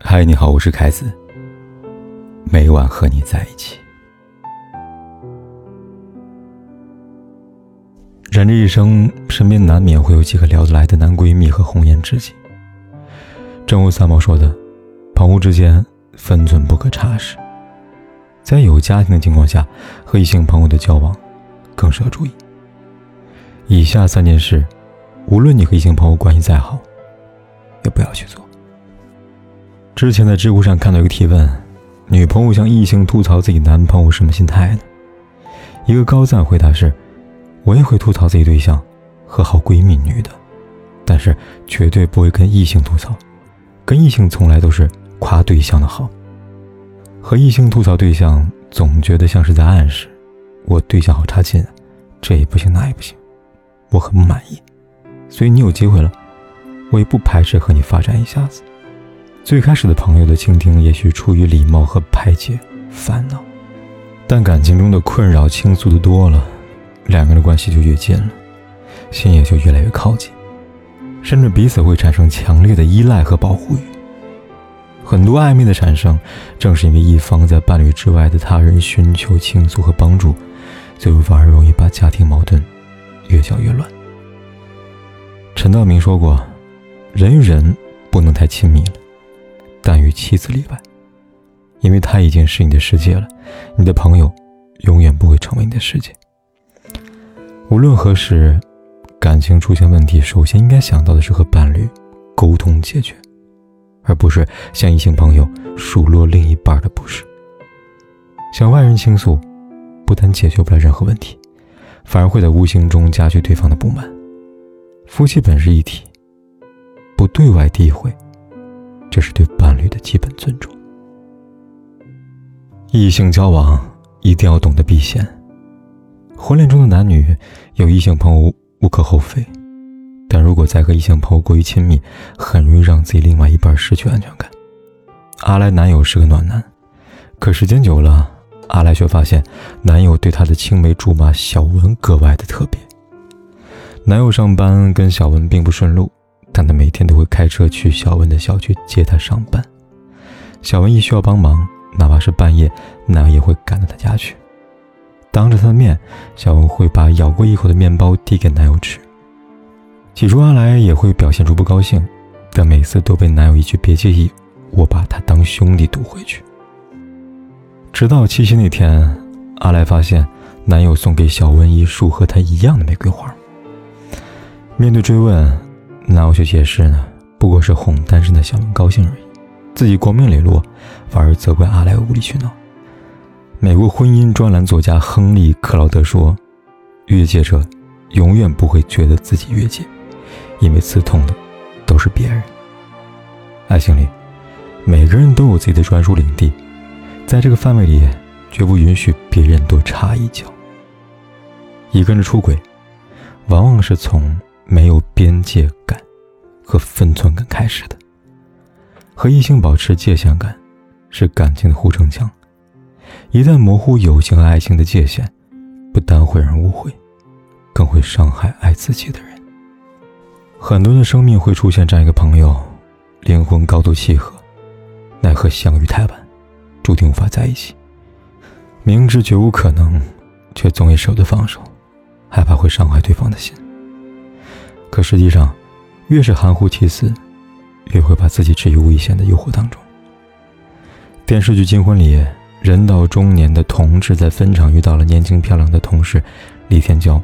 嗨，你好，我是凯子。每晚和你在一起。人这一生，身边难免会有几个聊得来的男闺蜜和红颜知己。正如三毛说的：“朋友之间，分寸不可差失。”在有家庭的情况下，和异性朋友的交往，更是要注意。以下三件事，无论你和异性朋友关系再好，也不要去做。之前在知乎上看到一个提问：女朋友向异性吐槽自己男朋友什么心态呢？一个高赞回答是：我也会吐槽自己对象和好闺蜜女的，但是绝对不会跟异性吐槽，跟异性从来都是夸对象的好。和异性吐槽对象，总觉得像是在暗示我对象好差劲，这也不行那也不行，我很不满意。所以你有机会了，我也不排斥和你发展一下子。最开始的朋友的倾听，也许出于礼貌和排解烦恼，但感情中的困扰倾诉的多了，两个人的关系就越近了，心也就越来越靠近，甚至彼此会产生强烈的依赖和保护欲。很多暧昧的产生，正是因为一方在伴侣之外的他人寻求倾诉和帮助，最后反而容易把家庭矛盾越搅越乱。陈道明说过：“人与人不能太亲密了，但与妻子例外，因为他已经是你的世界了，你的朋友永远不会成为你的世界。”无论何时，感情出现问题，首先应该想到的是和伴侣沟通解决。而不是向异性朋友数落另一半的不是。向外人倾诉，不但解决不了任何问题，反而会在无形中加剧对方的不满。夫妻本是一体，不对外诋毁，这是对伴侣的基本尊重。异性交往一定要懂得避嫌。婚恋中的男女有异性朋友无可厚非。但如果再和异性朋友过于亲密，很容易让自己另外一半失去安全感。阿来男友是个暖男，可时间久了，阿来却发现男友对她的青梅竹马小文格外的特别。男友上班跟小文并不顺路，但他每天都会开车去小文的小区接她上班。小文一需要帮忙，哪怕是半夜，男友也会赶到她家去。当着她的面，小文会把咬过一口的面包递给男友吃。起初，阿来也会表现出不高兴，但每次都被男友一句“别介意，我把他当兄弟”堵回去。直到七夕那天，阿来发现男友送给小文一束和他一样的玫瑰花。面对追问，那我去解释呢，不过是哄单身的小文高兴而已，自己光明磊落，反而责怪阿莱无理取闹。美国婚姻专栏作家亨利·克劳德说：“越界者永远不会觉得自己越界。”因为刺痛的都是别人。爱情里，每个人都有自己的专属领地，在这个范围里，绝不允许别人多插一脚。一个人出轨，往往是从没有边界感和分寸感开始的。和异性保持界限感，是感情的护城墙。一旦模糊友情和爱情的界限，不但会让人误会，更会伤害爱自己的人。很多人的生命会出现这样一个朋友，灵魂高度契合，奈何相遇太晚，注定无法在一起。明知绝无可能，却总也舍不得放手，害怕会伤害对方的心。可实际上，越是含糊其辞，越会把自己置于危险的诱惑当中。电视剧《金婚》里，人到中年的同志在分厂遇到了年轻漂亮的同事李天娇。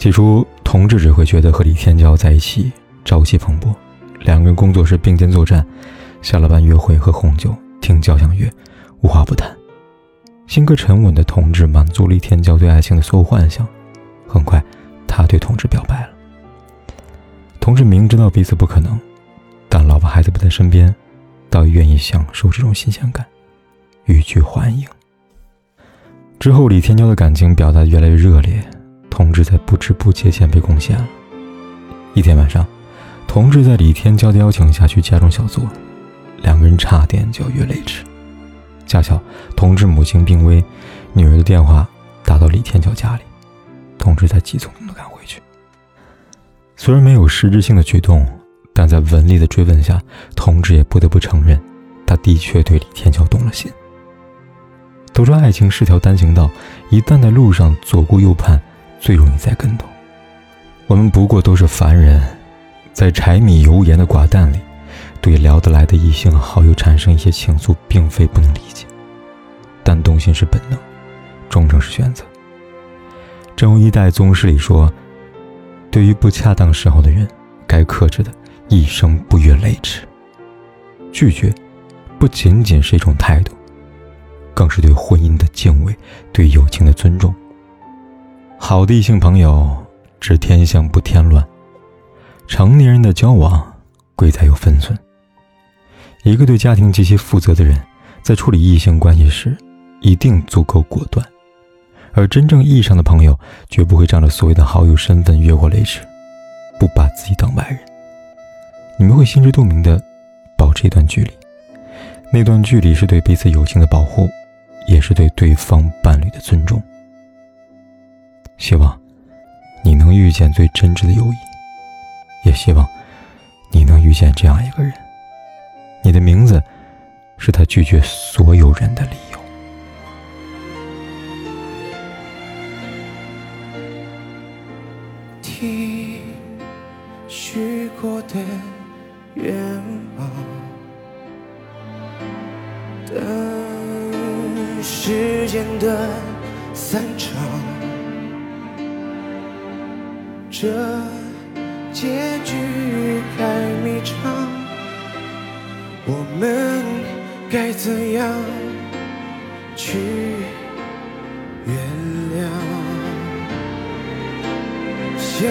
起初，同志只会觉得和李天娇在一起。朝气蓬勃，两个人工作时并肩作战，下了班约会喝红酒听交响乐，无话不谈。性格沉稳的同志满足李天骄对爱情的所有幻想，很快，他对同志表白。同志明知道彼此不可能，但老婆孩子不在身边，倒也愿意享受这种新鲜感，欲拒还迎。之后，李天骄的感情表达越来越热烈，同志在不知不觉间被攻陷了。一天晚上。同志在李天骄的邀请下去家中小坐，两个人差点就要越雷池。恰巧同志母亲病危，女儿的电话打到李天骄家里，同志才急匆匆。虽然没有实质性的举动，但在文丽的追问下，同志也不得不承认，他的确对李天桥动了心。都说爱情是条单行道，一旦在路上左顾右盼，最容易栽跟头。我们不过都是凡人，在柴米油盐的寡淡里，对聊得来的异性好友产生一些情愫，并非不能理解。但动心是本能，忠诚是选择。正如一代宗师里说：“对于不恰当时候的人，该克制的，一生不越雷池。”拒绝，不仅仅是一种态度。更是对婚姻的敬畏，对友情的尊重。好的异性朋友，知天象不添乱。成年人的交往，贵在有分寸。一个对家庭极其负责的人，在处理异性关系时，一定足够果断。而真正意义上的朋友，绝不会仗着所谓的好友身份越过雷池，不把自己当外人。你们会心知肚明的保持一段距离，那段距离是对彼此友情的保护。也是对对方伴侣的尊重。希望你能遇见最真挚的友谊，也希望你能遇见这样一个人。你的名字是他拒绝所有人的理由。愿望。等时间的散场，这结局太迷长，我们该怎样去原谅？想